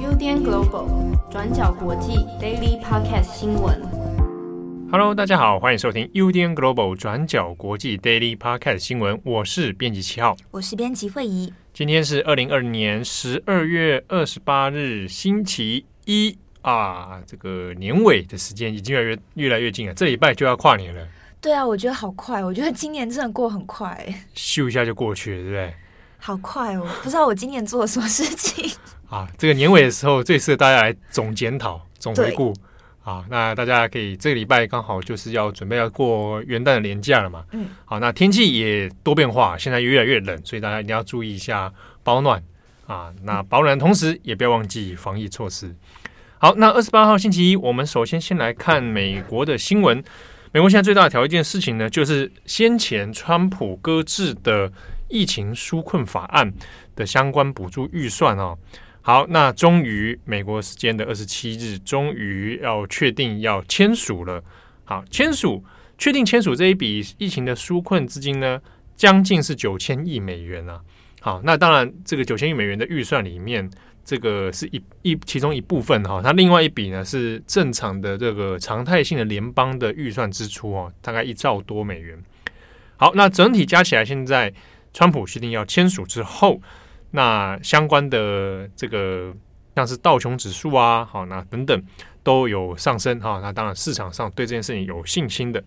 UDN Global 转角国际 Daily Podcast 新闻。Hello，大家好，欢迎收听 UDN Global 转角国际 Daily Podcast 新闻。我是编辑七号，我是编辑惠仪。今天是二零二零年十二月二十八日，星期一啊。这个年尾的时间已经越来越越来越近了，这礼拜就要跨年了。对啊，我觉得好快，我觉得今年真的过很快，咻一下就过去了，对不对？好快哦！不知道我今年做了什么事情 啊。这个年尾的时候，最适合大家来总检讨、总回顾啊。那大家可以这个礼拜刚好就是要准备要过元旦的年假了嘛。嗯。好，那天气也多变化，现在越来越冷，所以大家一定要注意一下保暖啊。那保暖的同时，也不要忘记防疫措施。好，那二十八号星期一，我们首先先来看美国的新闻。美国现在最大的条一件事情呢，就是先前川普搁置的疫情纾困法案的相关补助预算哦。好，那终于美国时间的二十七日，终于要确定要签署了。好，签署确定签署这一笔疫情的纾困资金呢，将近是九千亿美元啊。好，那当然这个九千亿美元的预算里面。这个是一一其中一部分哈，它另外一笔呢是正常的这个常态性的联邦的预算支出哦，大概一兆多美元。好，那整体加起来，现在川普决定要签署之后，那相关的这个像是道琼指数啊，好，那等等都有上升哈。那当然市场上对这件事情有信心的。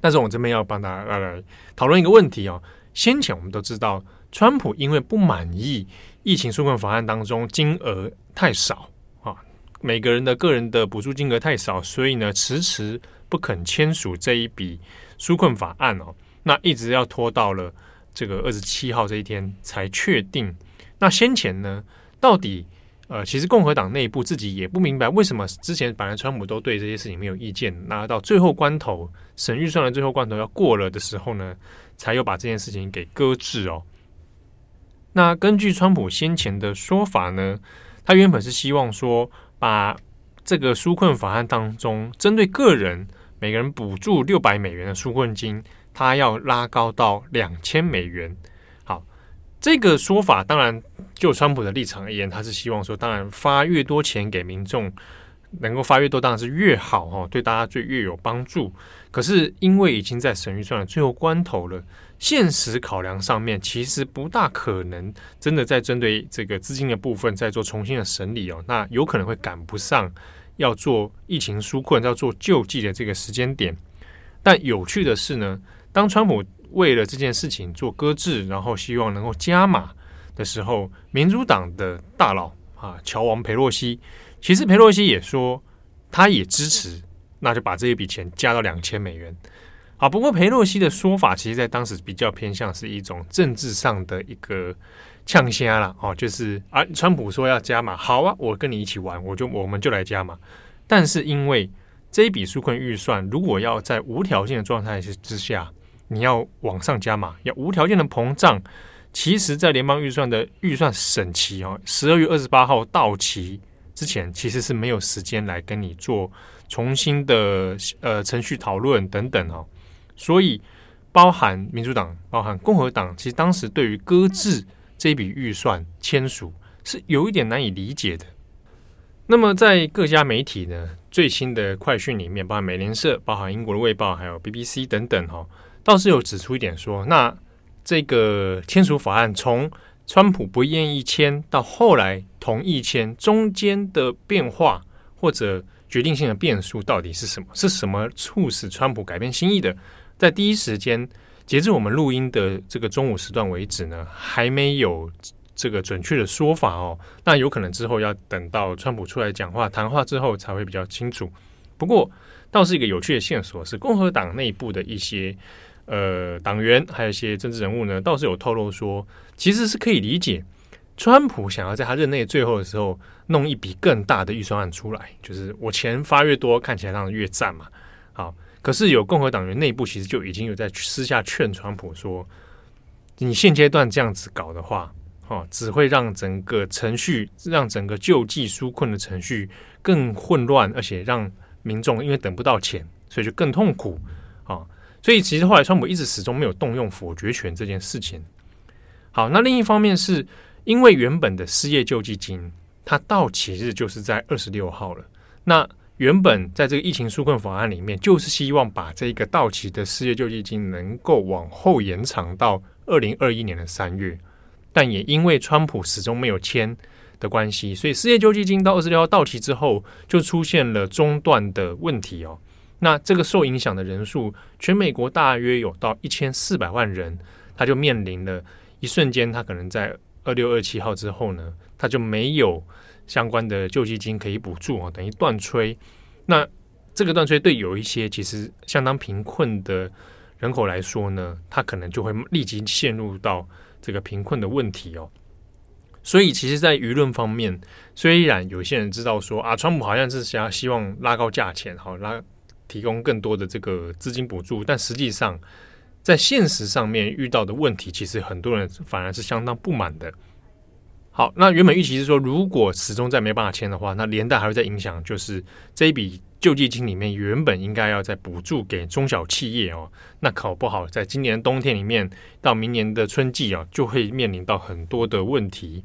但是我这边要帮大家来讨论一个问题哦，先前我们都知道，川普因为不满意。疫情纾困法案当中金额太少啊，每个人的个人的补助金额太少，所以呢迟迟不肯签署这一笔纾困法案哦，那一直要拖到了这个二十七号这一天才确定。那先前呢，到底呃，其实共和党内部自己也不明白为什么之前本来川普都对这些事情没有意见，那到最后关头审预算的最后关头要过了的时候呢，才又把这件事情给搁置哦。那根据川普先前的说法呢，他原本是希望说，把这个纾困法案当中针对个人每个人补助六百美元的纾困金，他要拉高到两千美元。好，这个说法当然就川普的立场而言，他是希望说，当然发越多钱给民众，能够发越多当然是越好哦，对大家最越有帮助。可是因为已经在审预算的最后关头了。现实考量上面，其实不大可能真的在针对这个资金的部分再做重新的审理哦，那有可能会赶不上要做疫情纾困、要做救济的这个时间点。但有趣的是呢，当川普为了这件事情做搁置，然后希望能够加码的时候，民主党的大佬啊，乔王裴洛西，其实裴洛西也说他也支持，那就把这一笔钱加到两千美元。啊，不过裴洛西的说法，其实在当时比较偏向是一种政治上的一个呛虾了哦，就是啊，川普说要加码，好啊，我跟你一起玩，我就我们就来加码。但是因为这一笔纾困预算，如果要在无条件的状态之之下，你要往上加码，要无条件的膨胀，其实，在联邦预算的预算审期哦，十二月二十八号到期之前，其实是没有时间来跟你做重新的呃程序讨论等等哦。所以，包含民主党、包含共和党，其实当时对于搁置这笔预算签署是有一点难以理解的。那么，在各家媒体呢最新的快讯里面，包含美联社、包含英国的卫报，还有 BBC 等等，哈，倒是有指出一点说，那这个签署法案从川普不愿意签到后来同意签，中间的变化或者决定性的变数到底是什么？是什么促使川普改变心意的？在第一时间，截至我们录音的这个中午时段为止呢，还没有这个准确的说法哦。那有可能之后要等到川普出来讲话谈话之后才会比较清楚。不过，倒是一个有趣的线索是，共和党内部的一些呃党员，还有一些政治人物呢，倒是有透露说，其实是可以理解，川普想要在他任内最后的时候弄一笔更大的预算案出来，就是我钱发越多，看起来让人越赞嘛。好。可是有共和党员内部其实就已经有在私下劝川普说：“你现阶段这样子搞的话，哦，只会让整个程序，让整个救济纾困的程序更混乱，而且让民众因为等不到钱，所以就更痛苦啊。所以其实后来川普一直始终没有动用否决权这件事情。好，那另一方面是因为原本的失业救济金，它到期日就是在二十六号了。那原本在这个疫情纾困法案里面，就是希望把这个到期的失业救济金能够往后延长到二零二一年的三月，但也因为川普始终没有签的关系，所以失业救济金到二十六号到期之后，就出现了中断的问题哦。那这个受影响的人数，全美国大约有到一千四百万人，他就面临了一瞬间，他可能在二六二七号之后呢，他就没有相关的救济金可以补助啊，等于断炊。那这个断炊对有一些其实相当贫困的人口来说呢，他可能就会立即陷入到这个贫困的问题哦。所以，其实，在舆论方面，虽然有些人知道说啊，川普好像是想要希望拉高价钱，好拉。提供更多的这个资金补助，但实际上在现实上面遇到的问题，其实很多人反而是相当不满的。好，那原本预期是说，如果始终再没办法签的话，那连带还会再影响，就是这一笔救济金里面原本应该要再补助给中小企业哦，那搞不好在今年冬天里面到明年的春季啊，就会面临到很多的问题。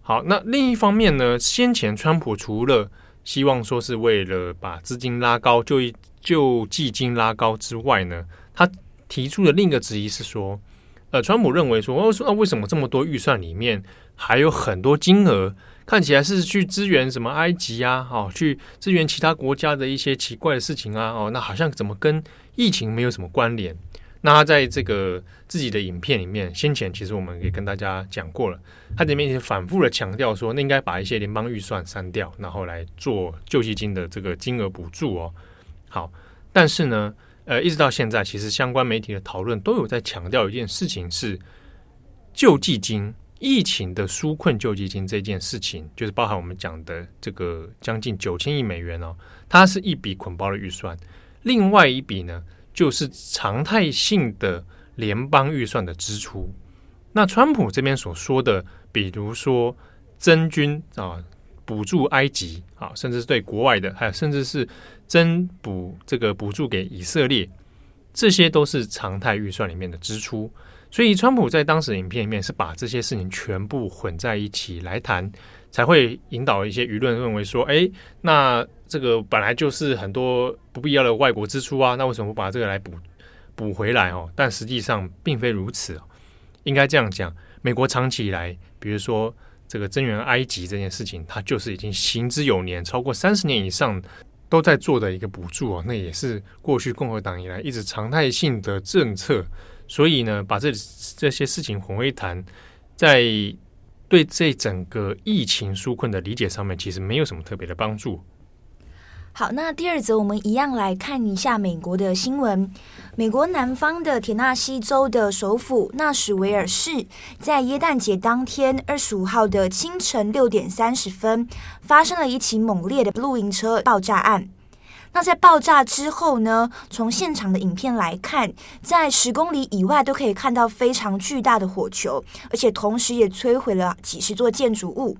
好，那另一方面呢，先前川普除了希望说是为了把资金拉高，就救济金拉高之外呢，他提出的另一个质疑是说，呃，川普认为说，哦，说那为什么这么多预算里面还有很多金额看起来是去支援什么埃及啊，哦，去支援其他国家的一些奇怪的事情啊，哦，那好像怎么跟疫情没有什么关联？那他在这个自己的影片里面，先前其实我们也跟大家讲过了，他这边也反复的强调说，那应该把一些联邦预算删掉，然后来做救济金的这个金额补助哦。好，但是呢，呃，一直到现在，其实相关媒体的讨论都有在强调一件事情是，救济金、疫情的纾困救济金这件事情，就是包含我们讲的这个将近九千亿美元哦，它是一笔捆包的预算，另外一笔呢，就是常态性的联邦预算的支出。那川普这边所说的，比如说增军啊，补助埃及啊，甚至是对国外的，还有甚至是增补这个补助给以色列，这些都是常态预算里面的支出。所以，川普在当时影片里面是把这些事情全部混在一起来谈，才会引导一些舆论认为说：哎，那这个本来就是很多不必要的外国支出啊，那为什么不把这个来补补回来哦？但实际上并非如此哦。应该这样讲，美国长期以来，比如说这个增援埃及这件事情，它就是已经行之有年，超过三十年以上都在做的一个补助哦。那也是过去共和党以来一直常态性的政策。所以呢，把这这些事情混为一谈，在对这整个疫情纾困的理解上面，其实没有什么特别的帮助。好，那第二则我们一样来看一下美国的新闻。美国南方的田纳西州的首府纳什维尔市，在耶诞节当天二十五号的清晨六点三十分，发生了一起猛烈的露营车爆炸案。那在爆炸之后呢，从现场的影片来看，在十公里以外都可以看到非常巨大的火球，而且同时也摧毁了几十座建筑物。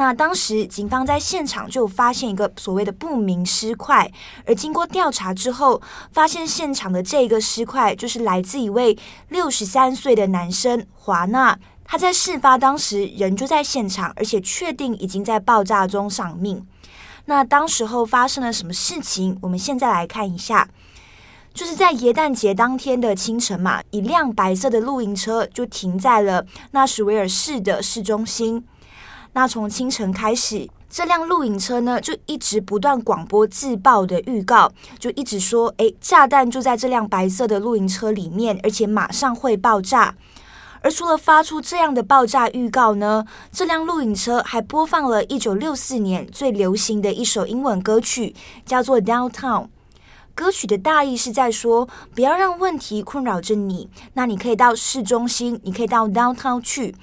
那当时警方在现场就发现一个所谓的不明尸块，而经过调查之后，发现现场的这个尸块就是来自一位六十三岁的男生华纳，他在事发当时人就在现场，而且确定已经在爆炸中丧命。那当时候发生了什么事情？我们现在来看一下，就是在耶诞节当天的清晨嘛，一辆白色的露营车就停在了纳什维尔市的市中心。那从清晨开始，这辆露营车呢就一直不断广播自爆的预告，就一直说：“诶，炸弹就在这辆白色的露营车里面，而且马上会爆炸。”而除了发出这样的爆炸预告呢，这辆露营车还播放了一九六四年最流行的一首英文歌曲，叫做《Downtown》。歌曲的大意是在说，不要让问题困扰着你，那你可以到市中心，你可以到 Downtown 去，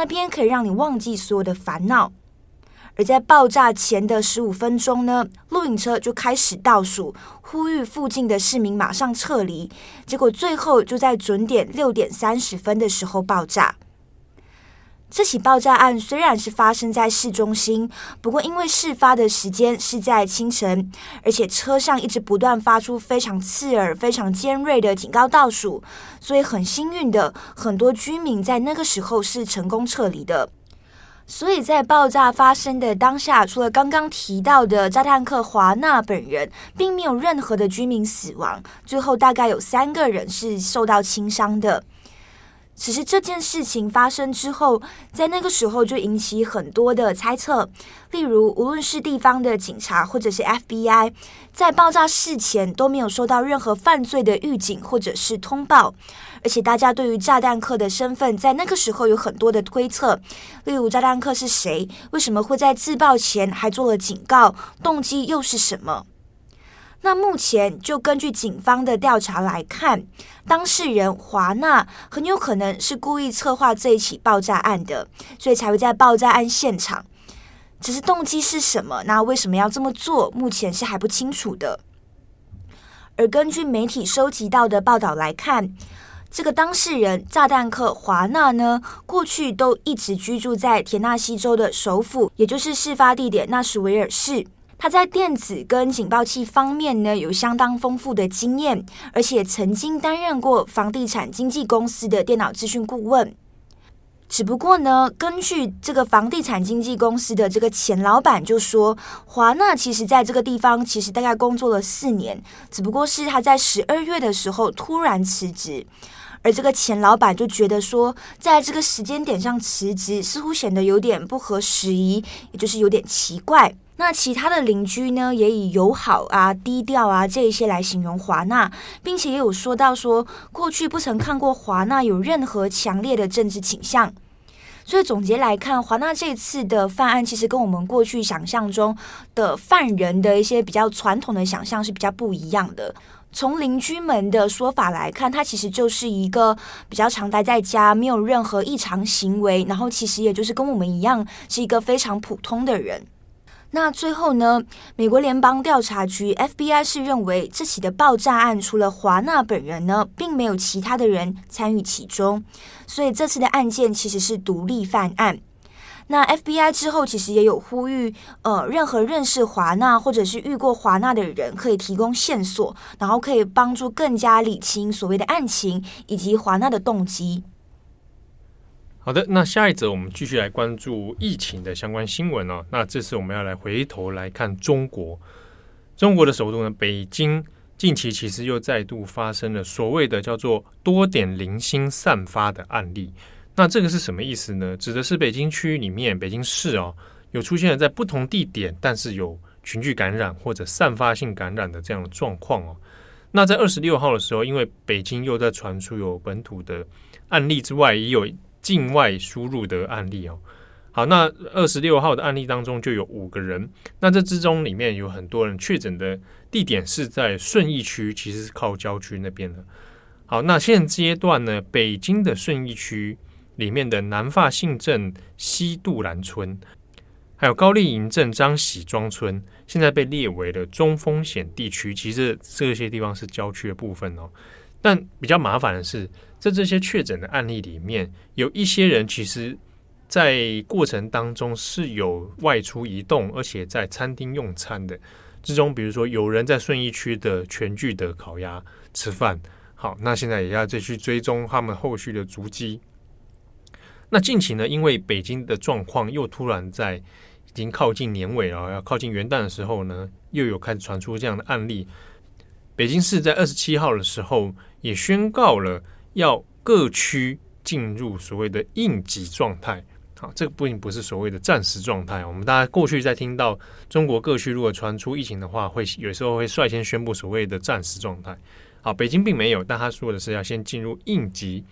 那边可以让你忘记所有的烦恼。而在爆炸前的十五分钟呢，录影车就开始倒数，呼吁附近的市民马上撤离。结果最后就在准点六点三十分的时候爆炸。这起爆炸案虽然是发生在市中心，不过因为事发的时间是在清晨，而且车上一直不断发出非常刺耳、非常尖锐的警告倒数，所以很幸运的，很多居民在那个时候是成功撤离的。所以在爆炸发生的当下，除了刚刚提到的炸弹客华纳本人，并没有任何的居民死亡，最后大概有三个人是受到轻伤的。只是这件事情发生之后，在那个时候就引起很多的猜测，例如无论是地方的警察或者是 FBI，在爆炸事前都没有收到任何犯罪的预警或者是通报，而且大家对于炸弹客的身份在那个时候有很多的推测，例如炸弹客是谁，为什么会在自爆前还做了警告，动机又是什么？那目前就根据警方的调查来看，当事人华纳很有可能是故意策划这一起爆炸案的，所以才会在爆炸案现场。只是动机是什么？那为什么要这么做？目前是还不清楚的。而根据媒体收集到的报道来看，这个当事人炸弹客华纳呢，过去都一直居住在田纳西州的首府，也就是事发地点纳什维尔市。他在电子跟警报器方面呢，有相当丰富的经验，而且曾经担任过房地产经纪公司的电脑资讯顾问。只不过呢，根据这个房地产经纪公司的这个前老板就说，华纳其实在这个地方其实大概工作了四年，只不过是他在十二月的时候突然辞职，而这个前老板就觉得说，在这个时间点上辞职似乎显得有点不合时宜，也就是有点奇怪。那其他的邻居呢，也以友好啊、低调啊这一些来形容华纳，并且也有说到说，过去不曾看过华纳有任何强烈的政治倾向。所以总结来看，华纳这次的犯案其实跟我们过去想象中的犯人的一些比较传统的想象是比较不一样的。从邻居们的说法来看，他其实就是一个比较常待在家，没有任何异常行为，然后其实也就是跟我们一样，是一个非常普通的人。那最后呢，美国联邦调查局 FBI 是认为这起的爆炸案除了华纳本人呢，并没有其他的人参与其中，所以这次的案件其实是独立犯案。那 FBI 之后其实也有呼吁，呃，任何认识华纳或者是遇过华纳的人可以提供线索，然后可以帮助更加理清所谓的案情以及华纳的动机。好的，那下一则我们继续来关注疫情的相关新闻哦。那这次我们要来回头来看中国，中国的首都呢，北京近期其实又再度发生了所谓的叫做多点零星散发的案例。那这个是什么意思呢？指的是北京区域里面，北京市哦，有出现了在不同地点，但是有群聚感染或者散发性感染的这样的状况哦。那在二十六号的时候，因为北京又在传出有本土的案例之外，也有。境外输入的案例哦，好，那二十六号的案例当中就有五个人，那这之中里面有很多人确诊的地点是在顺义区，其实是靠郊区那边的。好，那现阶段呢，北京的顺义区里面的南发信镇西杜兰村，还有高丽营镇张喜庄村，现在被列为了中风险地区。其实这些地方是郊区的部分哦，但比较麻烦的是。在这些确诊的案例里面，有一些人其实，在过程当中是有外出移动，而且在餐厅用餐的。之中，比如说有人在顺义区的全聚德烤鸭吃饭。好，那现在也要再去追踪他们后续的足迹。那近期呢，因为北京的状况又突然在已经靠近年尾了，要靠近元旦的时候呢，又有开始传出这样的案例。北京市在二十七号的时候也宣告了。要各区进入所谓的应急状态，好，这个并不是所谓的战时状态。我们大家过去在听到中国各区如果传出疫情的话，会有时候会率先宣布所谓的战时状态。好，北京并没有，但他说的是要先进入应急。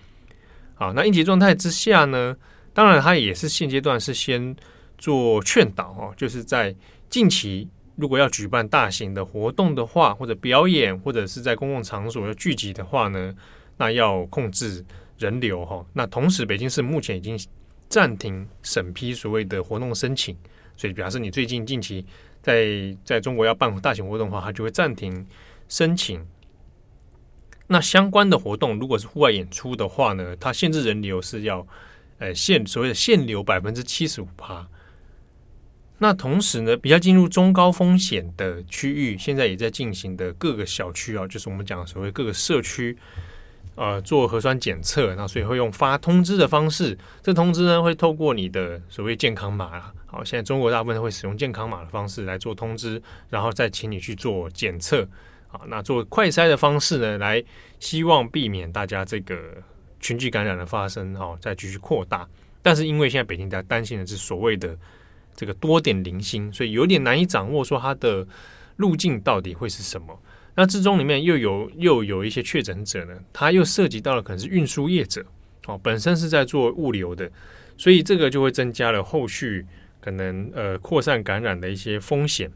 好，那应急状态之下呢，当然他也是现阶段是先做劝导哦，就是在近期如果要举办大型的活动的话，或者表演，或者是在公共场所要聚集的话呢，那要控制人流哈，那同时北京市目前已经暂停审批所谓的活动申请，所以表示你最近近期在在中国要办大型活动的话，它就会暂停申请。那相关的活动如果是户外演出的话呢，它限制人流是要呃限所谓的限流百分之七十五趴。那同时呢，比较进入中高风险的区域，现在也在进行的各个小区啊，就是我们讲所谓各个社区，呃，做核酸检测，那所以会用发通知的方式，这通知呢会透过你的所谓健康码啦。好，现在中国大部分会使用健康码的方式来做通知，然后再请你去做检测。好，那做快筛的方式呢，来希望避免大家这个群聚感染的发生，哈，再继续扩大。但是因为现在北京在担心的是所谓的。这个多点零星，所以有点难以掌握说它的路径到底会是什么。那之中里面又有又有一些确诊者呢，他又涉及到了可能是运输业者哦，本身是在做物流的，所以这个就会增加了后续可能呃扩散感染的一些风险。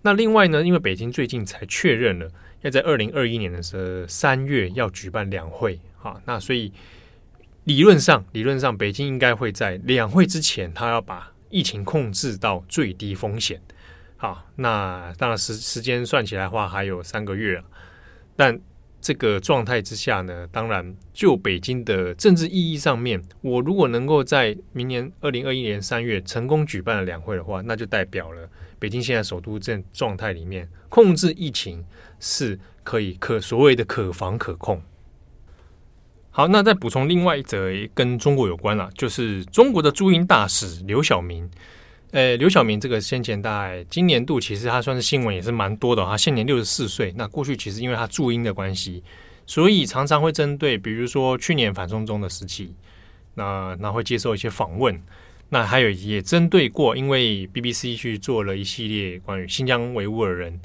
那另外呢，因为北京最近才确认了要在二零二一年的时候三月要举办两会啊，那所以理论上理论上北京应该会在两会之前，他要把疫情控制到最低风险，好，那当然时时间算起来的话还有三个月了，但这个状态之下呢，当然就北京的政治意义上面，我如果能够在明年二零二一年三月成功举办了两会的话，那就代表了北京现在首都这状态里面控制疫情是可以可所谓的可防可控。好，那再补充另外一则跟中国有关了，就是中国的驻英大使刘晓明。呃，刘晓明这个先前大概今年度其实他算是新闻也是蛮多的，他现年六十四岁。那过去其实因为他驻英的关系，所以常常会针对，比如说去年反送中的时期，那那会接受一些访问。那还有也针对过，因为 BBC 去做了一系列关于新疆维吾尔人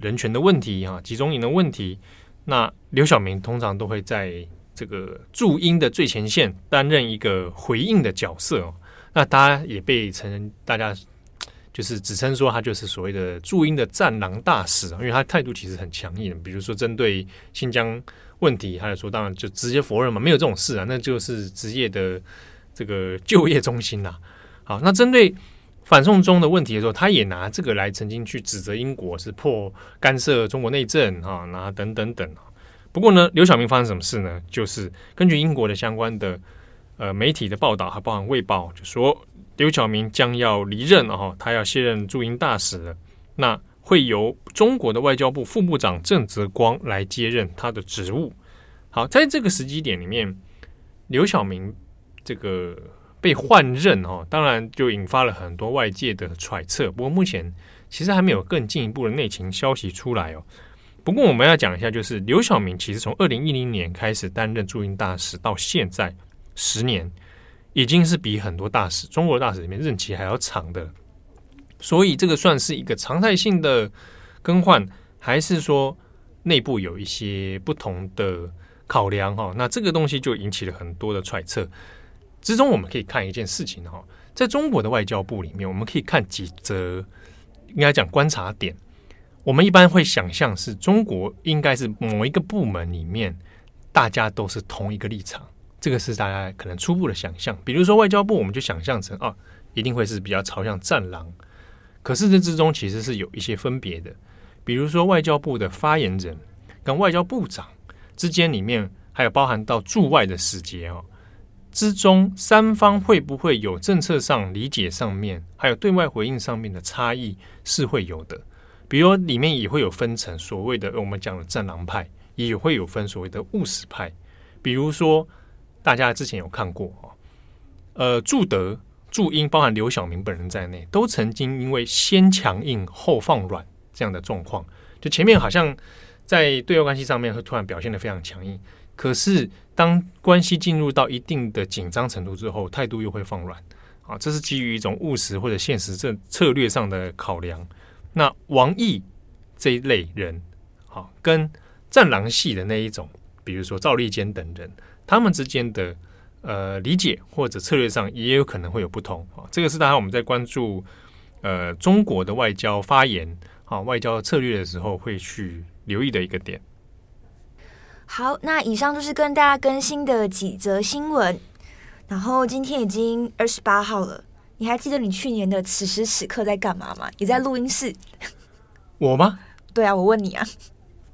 人权的问题啊，集中营的问题。那刘晓明通常都会在。这个驻英的最前线担任一个回应的角色，那大家也被承认，大家就是指称说他就是所谓的驻英的战狼大使啊，因为他态度其实很强硬，比如说针对新疆问题，他就说当然就直接否认嘛，没有这种事啊，那就是职业的这个就业中心呐。好，那针对反送中的问题的时候，他也拿这个来曾经去指责英国是破干涉中国内政啊，那等等等。不过呢，刘晓明发生什么事呢？就是根据英国的相关的呃媒体的报道，还包含《卫报》，就说刘晓明将要离任哦，他要卸任驻英大使了。那会由中国的外交部副部长郑泽光来接任他的职务。好，在这个时机点里面，刘晓明这个被换任哦，当然就引发了很多外界的揣测。不过目前其实还没有更进一步的内情消息出来哦。不过我们要讲一下，就是刘晓明其实从二零一零年开始担任驻英大使到现在十年，已经是比很多大使中国大使里面任期还要长的，所以这个算是一个常态性的更换，还是说内部有一些不同的考量？哈，那这个东西就引起了很多的揣测。之中我们可以看一件事情哈，在中国的外交部里面，我们可以看几则应该讲观察点。我们一般会想象是中国应该是某一个部门里面，大家都是同一个立场，这个是大家可能初步的想象。比如说外交部，我们就想象成啊，一定会是比较朝向战狼。可是这之中其实是有一些分别的。比如说外交部的发言人跟外交部长之间里面，还有包含到驻外的使节哦，之中三方会不会有政策上理解上面，还有对外回应上面的差异，是会有的。比如里面也会有分成所谓的我们讲的战狼派，也会有分所谓的务实派。比如说，大家之前有看过啊，呃，祝德、祝英，包含刘晓明本人在内，都曾经因为先强硬后放软这样的状况，就前面好像在对外关系上面会突然表现得非常强硬，可是当关系进入到一定的紧张程度之后，态度又会放软。啊，这是基于一种务实或者现实这策略上的考量。那王毅这一类人，好，跟战狼系的那一种，比如说赵立坚等人，他们之间的呃理解或者策略上也有可能会有不同啊。这个是大家我们在关注呃中国的外交发言啊、外交策略的时候会去留意的一个点。好，那以上就是跟大家更新的几则新闻。然后今天已经二十八号了。你还记得你去年的此时此刻在干嘛吗？你在录音室。我吗？对啊，我问你啊。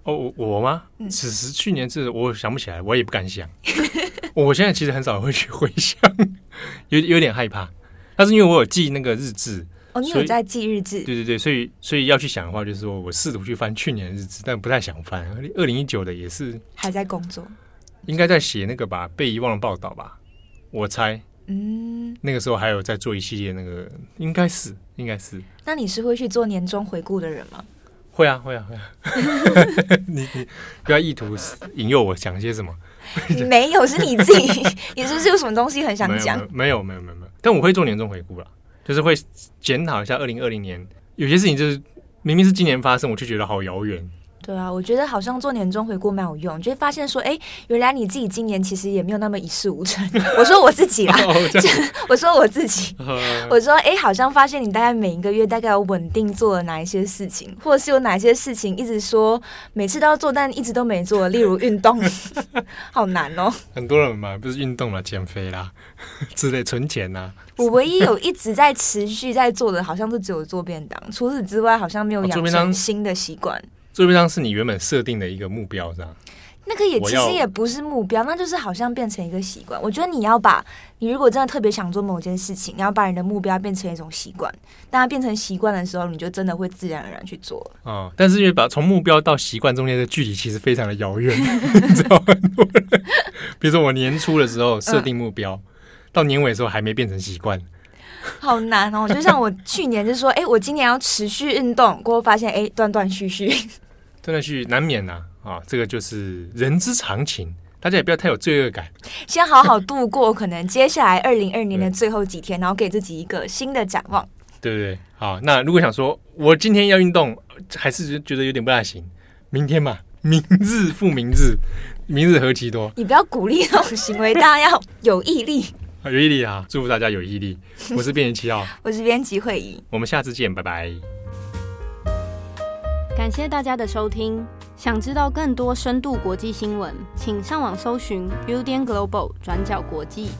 哦，我吗？嗯、此时去年这我想不起来，我也不敢想。我现在其实很少会去回想，有有点害怕。但是因为我有记那个日志，哦，你有在记日志？对对对，所以所以要去想的话，就是说我试图去翻去年的日志，但不太想翻。二零一九的也是还在工作，应该在写那个吧，被遗忘的报道吧，我猜。嗯，那个时候还有在做一系列那个，应该是应该是。那你是会去做年终回顾的人吗？会啊会啊会啊！你你不要意图引诱我讲些什么？没有，是你自己，你是不是有什么东西很想讲？没有没有没有没有，但我会做年终回顾了，就是会检讨一下二零二零年有些事情，就是明明是今年发生，我却觉得好遥远。对啊，我觉得好像做年终回顾蛮有用，就会发现说，哎，原来你自己今年其实也没有那么一事无成。我说我自己啦，哦、我说我自己，哦、我说，哎，好像发现你大概每一个月大概有稳定做了哪一些事情，或者是有哪些事情一直说每次都要做，但一直都没做，例如运动，好难哦。很多人嘛，不是运动啦，减肥啦之类，存钱呐。我唯一有一直在持续在做的，好像是只有做便当，除此之外，好像没有养成新的习惯。做便当是你原本设定的一个目标，是吧？那个也其实也不是目标，那就是好像变成一个习惯。我觉得你要把你如果真的特别想做某件事情，你要把你的目标变成一种习惯。当它变成习惯的时候，你就真的会自然而然去做了。哦，但是因为把从目标到习惯中间的距离其实非常的遥远，你知道吗？比如说我年初的时候设定目标，嗯、到年尾的时候还没变成习惯。好难哦！就像我去年就说，哎、欸，我今年要持续运动，过后发现，哎、欸，断断续续，断断续续难免呐啊，啊，这个就是人之常情，大家也不要太有罪恶感，先好好度过可能接下来二零二零年的最后几天，然后给自己一个新的展望，对不对？好，那如果想说我今天要运动，还是觉得有点不大行，明天嘛，明日复明日，明日何其多，你不要鼓励这种行为，大家要有毅力。有毅力啊！祝福大家有毅力。我是编辑七号，我是编辑会议，我们下次见，拜拜。感谢大家的收听。想知道更多深度国际新闻，请上网搜寻 Udan Global 转角国际。